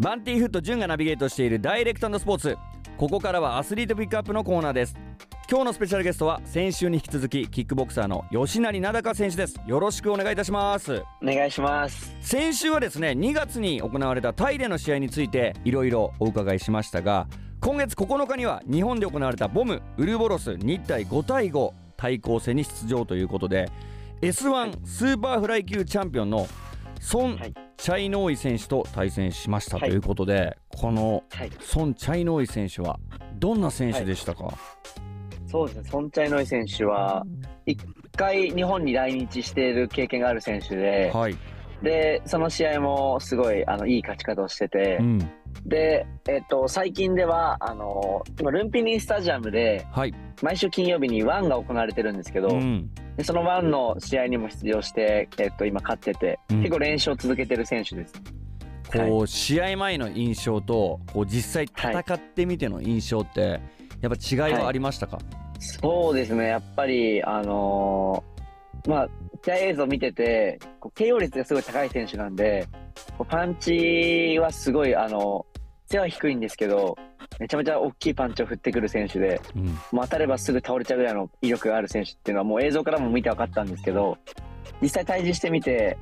バンティーフット潤がナビゲートしているダイレクトスポーツ。ここからはアスリートピックアップのコーナーです。今日のスペシャルゲストは先週に引き続きキックボクサーの吉成名高選手です。よろしくお願いいたします。お願いします。先週はですね2月に行われたタイでの試合についていろいろお伺いしましたが今月9日には日本で行われた BOMウロボロス日タイ5対5対抗戦に出場ということで S1 スーパーフライ級チャンピオンのソン・チャイノーイ選手と対戦しましたということで、はい、このソン・チャイノーイ選手はどんな選手でしたか、はい、そうですね、ソン・チャイノーイ選手は1回日本に来日している経験がある選手で、はい、でその試合もすごいあのいい勝ち方をしてて、うん、で、えっと、最近ではあの今ルンピニースタジアムで、毎週金曜日にワンが行われてるんですけど、うんでそのワンの試合にも出場して、えっと、今勝ってて、うん、結構練習を続けてる選手です。こう、はい、試合前の印象とこう実際戦ってみての印象って、はい、やっぱ違いはありましたか、はい、そうですね。やっぱりあのー、まあ試合映像見ててこう KO 率がすごい高い選手なんでパンチはすごいあの背は低いんですけどめちゃめちゃ大きいパンチを振ってくる選手で、うん、もう当たればすぐ倒れちゃうぐらいの威力がある選手っていうのはもう映像からも見て分かったんですけど実際対峙してみて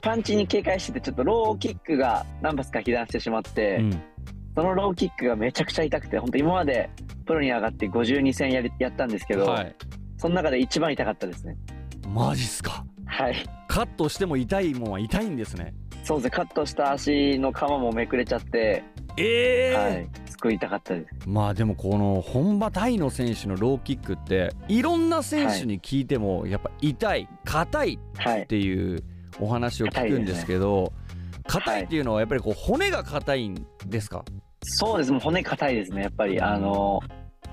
パンチに警戒しててちょっとローキックが何発か被弾してしまって、うん、そのローキックがめちゃくちゃ痛くて本当今までプロに上がって52戦やりやったんですけど、はい、その中で一番痛かったですね。マジっすか？はい。カットしても痛いもんは痛いんですね。そうですね。カットした足の皮もめくれちゃってええー、はい。いたかったです。まあでもこの本場タイの選手のローキックっていろんな選手に聞いてもやっぱ痛い硬いっていうお話を聞くんですけど硬いっていうのはやっぱりこう骨が硬いんですか？そうです。もう骨硬いですねやっぱり。あの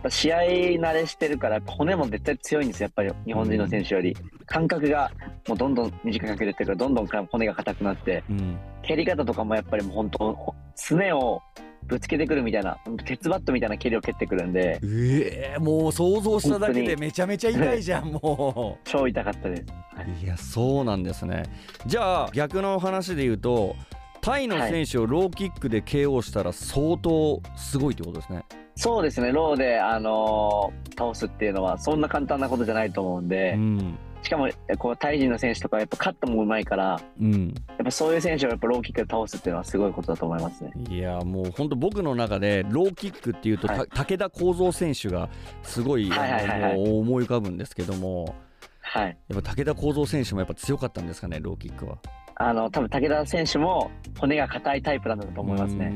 試合慣れしてるから骨も絶対強いんですやっぱり日本人の選手より、感覚がもうどんどん短くなってるからどんどん骨が硬くなって、うん、蹴り方とかもやっぱりもう本当すねをぶつけてくるみたいな鉄バットみたいな蹴りを蹴ってくるんでええー、もう想像しただけでめちゃめちゃ痛いじゃん もう。超痛かったです、はい、いやそうなんですね。じゃあ逆の話で言うとタイの選手をローキックで KO したら相当すごいってことですね、はい、そうですね。ローで、あのー、倒すっていうのはそんな簡単なことじゃないと思うんで、うんしかもこうタイ人の選手とかやっぱカットもうまいから、うん、やっぱそういう選手をやっぱローキックで倒すっていうのはすごいことだと思いますね。いやもう本当僕の中でローキックっていうと、はい、武田幸三選手がすごい,、思い浮かぶんですけども、はい、やっぱ武田幸三選手もやっぱ強かったんですかねローキックは。あの多分武田選手も骨が硬いタイプなんだと思いますね。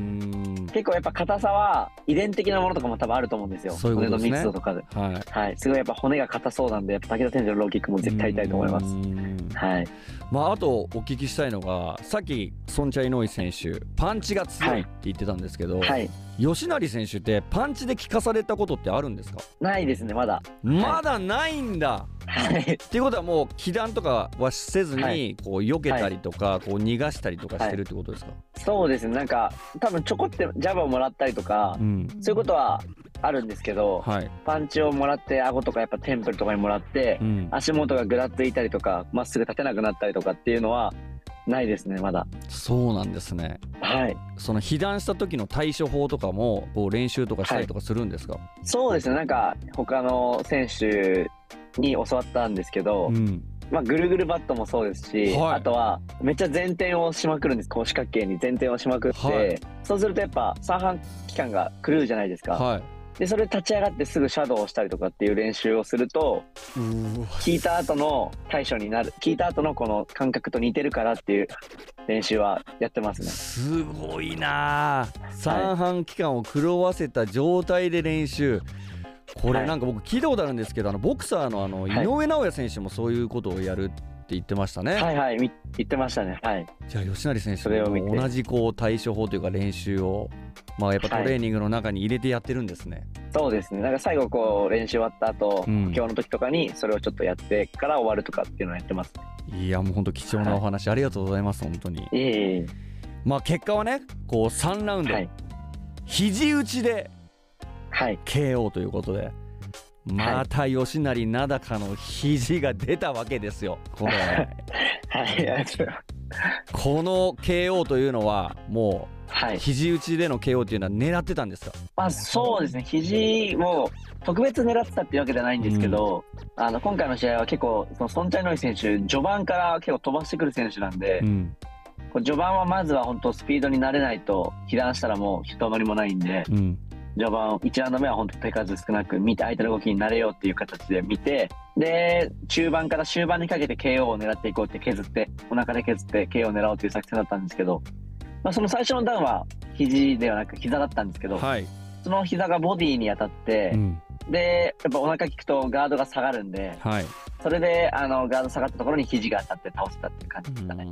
結構やっぱ硬さは遺伝的なものとかも多分あると思うんですよ。そういうすね、骨の密度とかで、はい、はい。すごいやっぱ骨が硬そうなんで、やっぱ武田選手のローキックも絶対痛いと思います。はい。まああとお聞きしたいのが、さっきソンチャイノイ選手パンチが強いって言ってたんですけど、はい、吉成選手ってパンチで効かされたことってあるんですか？ないですねまだ。まだないんだ。はい、っていうことはもう被弾とかはせずに、こう避けたりとか、こう逃がしたりとかしてるってことですか、そうですね。なんか多分ちょこってジャブをもらったりとか、うん、そういうことはあるんですけど、はい、パンチをもらって顎とかやっぱテンプルとかにもらって、うん、足元がぐらついたりとかまっすぐ立てなくなったりとかっていうのはないですねまだ。そうなんですね。はい。その被弾した時の対処法とかもこう練習とかしたりとかするんですか、はい、そうですねなんか他の選手に教わったんですけど、うん、まあ、ぐるぐるバットもそうですし、はい、あとはめっちゃ前転をしまくるんです。こう四角形に前転をしまくって、はい、そうするとやっぱ三半期間が狂うじゃないですか。はいでそれ立ち上がってすぐシャドウをしたりとかっていう練習をすると聞いた後の対処になる聞いた後のこの感覚と似てるからっていう練習はやってますね。すごいな。三半規管を狂わせた状態で練習、これなんか僕聞いたことあるんですけど、あのボクサーのあの井上尚弥選手もそういうことをやるって言ってましたね。はいはい、言ってましたね。はい。じゃあ吉成選手も同じこう対処法というか練習を、まあやっぱトレーニングの中に入れてやってるんですね。はい、そうですね。なんか最後こう練習終わった後、うん、今日の時とかにそれをちょっとやってから終わるとかっていうのをやってます、いやもう本当貴重なお話、はい、ありがとうございます本当に。いえいえ。まあ結果はね、こう3ラウンド、はい、肘打ちで KO ということで。また吉成名高の肘が出たわけですよ。これ。はい、この KO というのはもはい。う肘打ちでの KO っていうのは狙ってたんですか？まあそうですね、肘も特別狙ってたっていうわけじゃないんですけど、あの今回の試合は結構、そのソンチャイノイ選手、序盤から結構飛ばしてくる選手なんで、うん。序盤はまずは本当スピードに慣れないと、被弾したらもうひとまりもないんで、うん序盤、1ラウンド目は本当手数少なく見て、相手の動きに慣れようっていう形で見て、で、中盤から終盤にかけて KO を狙っていこうって削って、お腹で削って KO を狙おうという作戦だったんですけど、まあ、その最初のダウンは肘ではなく膝だったんですけど、はい、その膝がボディに当たって、うん。で、やっぱお腹効くとガードが下がるんで、はいそれであのガード下がったところに肘が当たって倒せたっていう感じでしたね。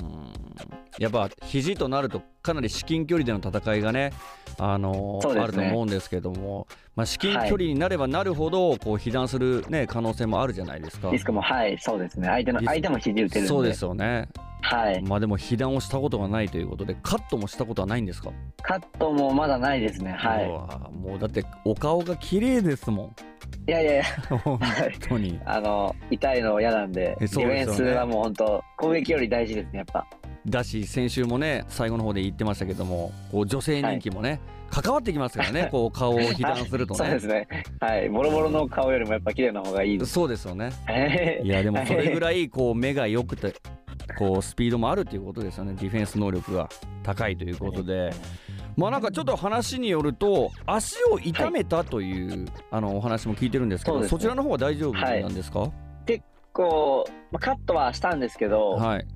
やっぱ肘となるとかなり至近距離での戦いがね、あのーねあると思うんですけども、まあ、至近距離になればなるほどこう被弾する、ね、可能性もあるじゃないですか。リスクも、はい、そうですね。相手の相手も肘打てるんで。そうですよね、はい。まあでも被弾をしたことがないということでカットもしたことはないんですか？カットもまだないですね。はうわもうだってお顔が綺麗ですもんい。いやいやいや、本当に あの、痛いの嫌なんで、ディフェンスはもう本当、攻撃より大事ですね、やっぱ。だし先週もね最後の方で言ってましたけどもこう女性人気もね、関わってきますからねこう顔を被弾するとねそうですね。はい。ボロボロの顔よりもやっぱ綺麗な方がいいです。そうですよねはいやでもそれぐらいこう目が良くてこうスピードもあるということですよね。ディフェンス能力が高いということで。まあなんかちょっと話によると足を痛めたという、あのお話も聞いてるんですけどそ,、ね。ちらの方は大丈夫なんですか？こう、まあ、カットはしたんですけど、はい。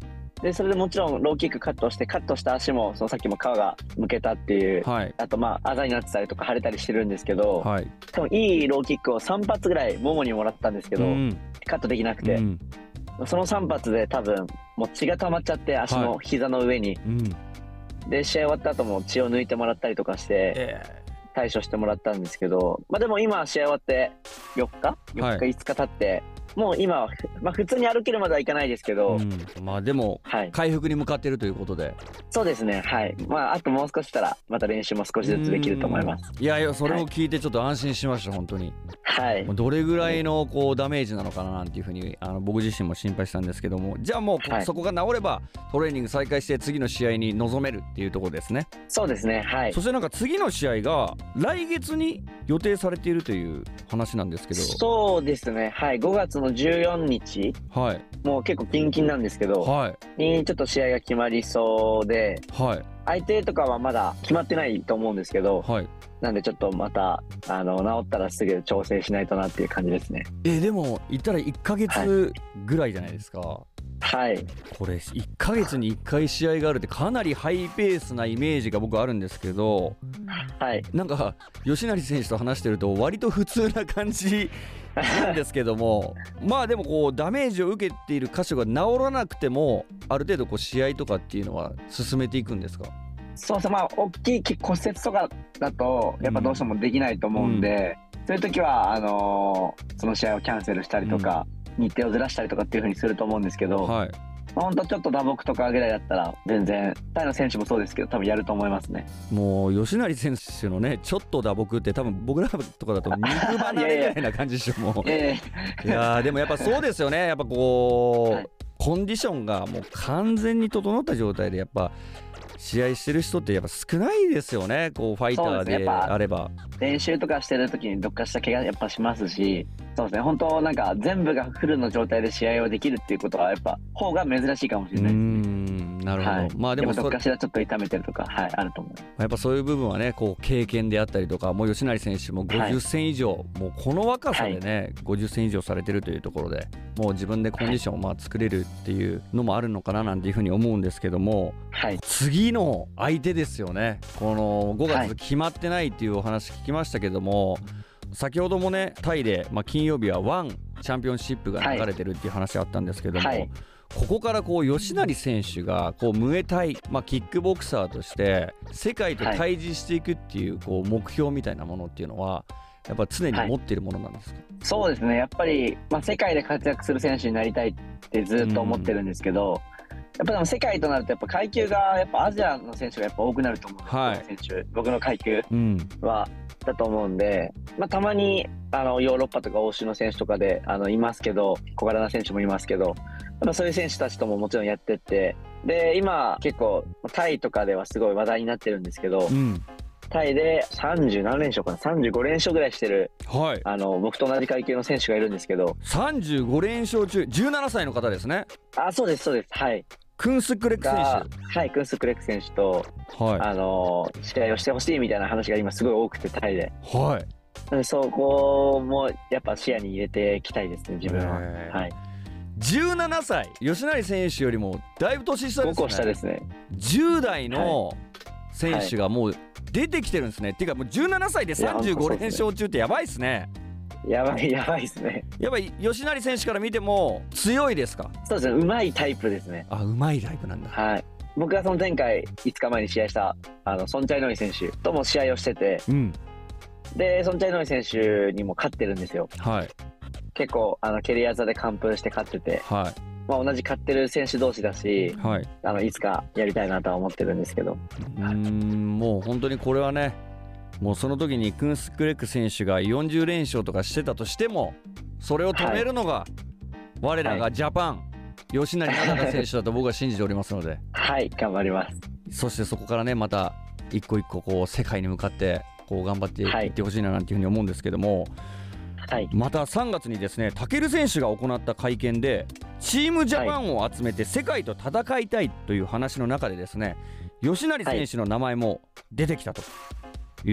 でそれでもちろんローキックカットしてカットした足もそのさっきも皮がむけたっていうはい。あとまああざになってたりとか腫れたりしてるんですけど、はい。多分いいローキックを3発ぐらいももにもらったんですけど、うん。カットできなくて、うんその3発で多分もう血が溜まっちゃって足の膝の上に、うん。で試合終わった後も血を抜いてもらったりとかしてえ対処してもらったんですけど、まあ、でも今試合終わって4日？4日5日経って、もう今は、まあ、普通に歩けるまではいかないですけど、うん、まあでもはい、回復に向かっているということで。そうですね。はい。まああともう少ししたらまた練習も少しずつできると思います。うん。いやいやそれを聞いてちょっと安心しました本当に。はい。もうどれぐらいのこうダメージなのかななんていうふうにあの僕自身も心配したんですけども。じゃあもうはい。そこが治ればトレーニング再開して次の試合に臨めるっていうところですね、そうですね。はい。そしてなんか次の試合が来月に予定されているという話なんですけど。そうですね。はい。5月の14日はい。もう結構キンキンなんですけどはい。にちょっと試合が決まりそうではい。相手とかはまだ決まってないと思うんですけどはい。なんでちょっとまたあの治ったらすぐ調整しないとなっていう感じですね。えでも言ったら1ヶ月ぐらいじゃないですか、はい。これ1ヶ月に1回試合があるってかなりハイペースなイメージが僕あるんですけどはい。なんか吉成選手と話してると割と普通な感じなんですけどもまあでもこうダメージを受けている箇所が治らなくてもある程度こう試合とかっていうのは進めていくんですか？そうそうまあ大きい骨折とかだとやっぱどうしてもできないと思うんで、そういう時はあのーその試合をキャンセルしたりとか、日程をずらしたりとかっていうふうにすると思うんですけど、はいまあ、ほんとちょっと打撲とかぐらいだったら全然タイの選手もそうですけど多分やると思いますね。もう吉成選手のねちょっと打撲って多分僕らとかだと肉離れぐらいな感じでしょもう。えいやーでもやっぱそうですよね。やっぱこう、はいコンディションがもう完全に整った状態でやっぱ試合してる人ってやっぱ少ないですよね。こうファイターであれば。練習とかしてる時にどっかした怪我やっぱしますし。そうですね。本当なんか全部がフルの状態で試合をできるっていうことはやっぱ方が珍しいかもしれないですね。んなるほど、はい。まあでもどっかしらちょっと痛めてるとかはいあると思いますやっぱそういう部分はねこう経験であったりとかもう吉成選手もはい。50戦以上、もうこの若さでね、50戦以上されてるというところでもう自分でコンディションをまあ作れるっていうのもあるのかななんていうふうに思うんですけどもはい。次の相手ですよね。この5はい。月決まってないっていうお話聞きましたけども、先ほどもねタイで、まあ、金曜日はワンチャンピオンシップが流れてるっていう話あったんですけども、はいここからこう吉成選手がこうムエタイ、まあ、キックボクサーとして世界と対峙していくっていうこう目標みたいなものっていうのはやっぱ常に持っているものなんですか、そうですね。やっぱり、まあ、世界で活躍する選手になりたいってずっと思ってるんですけど、やっぱでも世界となるとやっぱ階級がやっぱアジアの選手がやっぱ多くなると思うんですよ、はい選手僕の階級うんはだと思うんで、まあ、たまにあのヨーロッパとか欧州の選手とかであのいますけど小柄な選手もいますけどやっぱそういう選手たちとももちろんやってってで、今結構タイとかではすごい話題になってるんですけどう、んタイで30何連勝かな ?35 連勝ぐらいしてる、はいあの、僕と同じ階級の選手がいるんですけど、35連勝中17歳の方ですねあ、そうです、そうです。はい。クンスクレック選が、はい、クンスクレック選手と、手はあの試合をしてほしいみたいな話が今すごい多くて、タイで。い。はいそこもやっぱ視野に入れていきたいですね、自分は。はい。17歳吉成選手よりもだいぶ年下で5すね。個下ですね。10代の選手がもう出てきてるんですね、っていうかもう17歳でいや本当そう35ですね。連勝中ってやばいっすねやばい、やばいですね。やっぱり吉成選手から見ても強いですか？そうですね、うまいタイプですね。あうまいタイプなんだ。はい。僕がその前回5日前に試合したあのソンチャイノイ選手とも試合をしてて。うん。でソンチャイノイ選手にも勝ってるんですよ。はい。結構あの蹴り技で完封して勝ってて、はまあ、同じ勝ってる選手同士だしいはい。あのいつかやりたいなとは思ってるんですけど。うーんもう本当にこれはねもうその時にクンスクレック選手が40連勝とかしてたとしてもそれを止めるのが我らがジャパン、吉成奈々選手だと僕は信じておりますので。はい頑張ります。そしてそこからねまた一個一個こう世界に向かってこう頑張っていはいってほしいななんていうふうに思うんですけども、はい。また3月にですねタケル選手が行った会見でチームジャパンを集めて世界と戦いたいという話の中でですね吉成選手の名前も出てきたと。い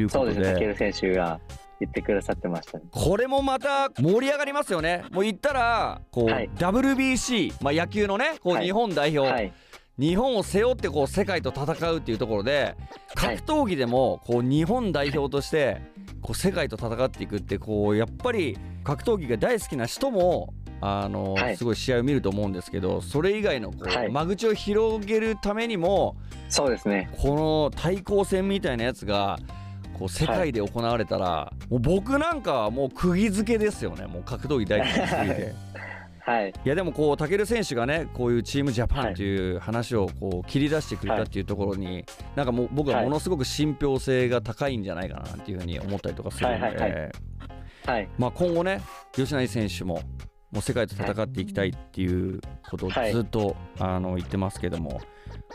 うそうことで,、ですね。タケル選手が言ってくださってましたね。これもまた盛り上がりますよね。もう言ったらこう、はい。WBC、まあ、野球のねこうはい。日本代表、はい。日本を背負ってこう世界と戦うっていうところで格闘技でもこう日本代表としてこう世界と戦っていくってこうやっぱり格闘技が大好きな人もあのはい。すごい試合を見ると思うんですけどそれ以外のこはい。う間口を広げるためにもそうですね。この対抗戦みたいなやつがこう世界で行われたらもう僕なんかはもう釘付けですよね。もう格闘技大好きすぎて。はい。い。やでもこう武選手がねこういうチームジャパンという話をこう切り出してくれたっていうところに、なんかもう僕はものすごく信憑性が高いんじゃないかななんていうふうに思ったりとかするので、はい。はい。ははい。まあ今後ね吉成選手ももう世界と戦っていきたいっていうことをずっと、あの言ってますけども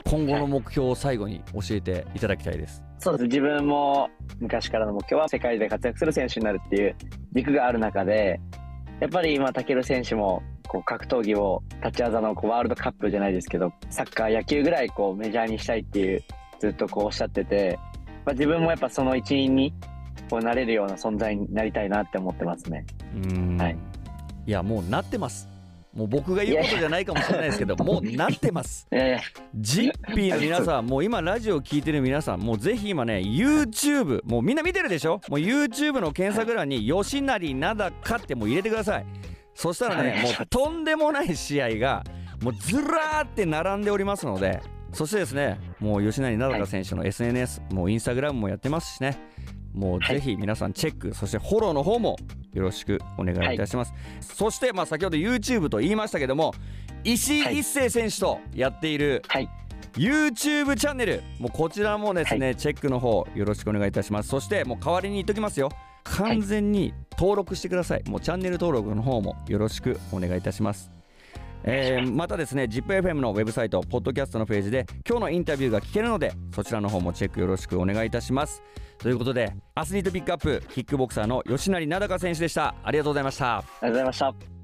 今後の目標を最後に教えていただきたいです。そうです自分も昔からの目標は世界で活躍する選手になるっていう軸がある中でやっぱり今、タケル選手もこう格闘技を立ち技のこうワールドカップじゃないですけどサッカー、野球ぐらいこうメジャーにしたいっていうずっとこうおっしゃってて、まあ、自分もやっぱその一員にこうなれるような存在になりたいなって思ってますね。うーんはいいやもうなってます。もう僕が言うことじゃないかもしれないですけどもうなってます。ジッピーの皆さん、もう今ラジオ聞いてる皆さん、もうぜひ今ね、YouTube、もうみんな見てるでしょ？もう YouTube の検索欄に吉成灘かってもう入れてください。そしたらね、もうとんでもない試合が、もうずらーって並んでおりますので、そしてですね、もう吉成灘か選手の SNS、もうインスタグラムもやってますしね、もうぜひ皆さんチェック、そしてフォローの方もよろしくお願いいたします。そして、まあ先ほど YouTube と言いましたけども、石井一生選手とやっている、はい。YouTube チャンネルもうこちらもですね、チェックの方よろしくお願いいたします。そしてもう代わりに言っときますよ。完全に登録してください、もうチャンネル登録の方もよろしくお願いいたしますえーまたですね ZIPFM のウェブサイトポッドキャストのページで今日のインタビューが聞けるのでそちらの方もチェックよろしくお願いいたします。ということでアスリートピックアップキックボクサーの吉成名高選手でした。ありがとうございました。ありがとうございました。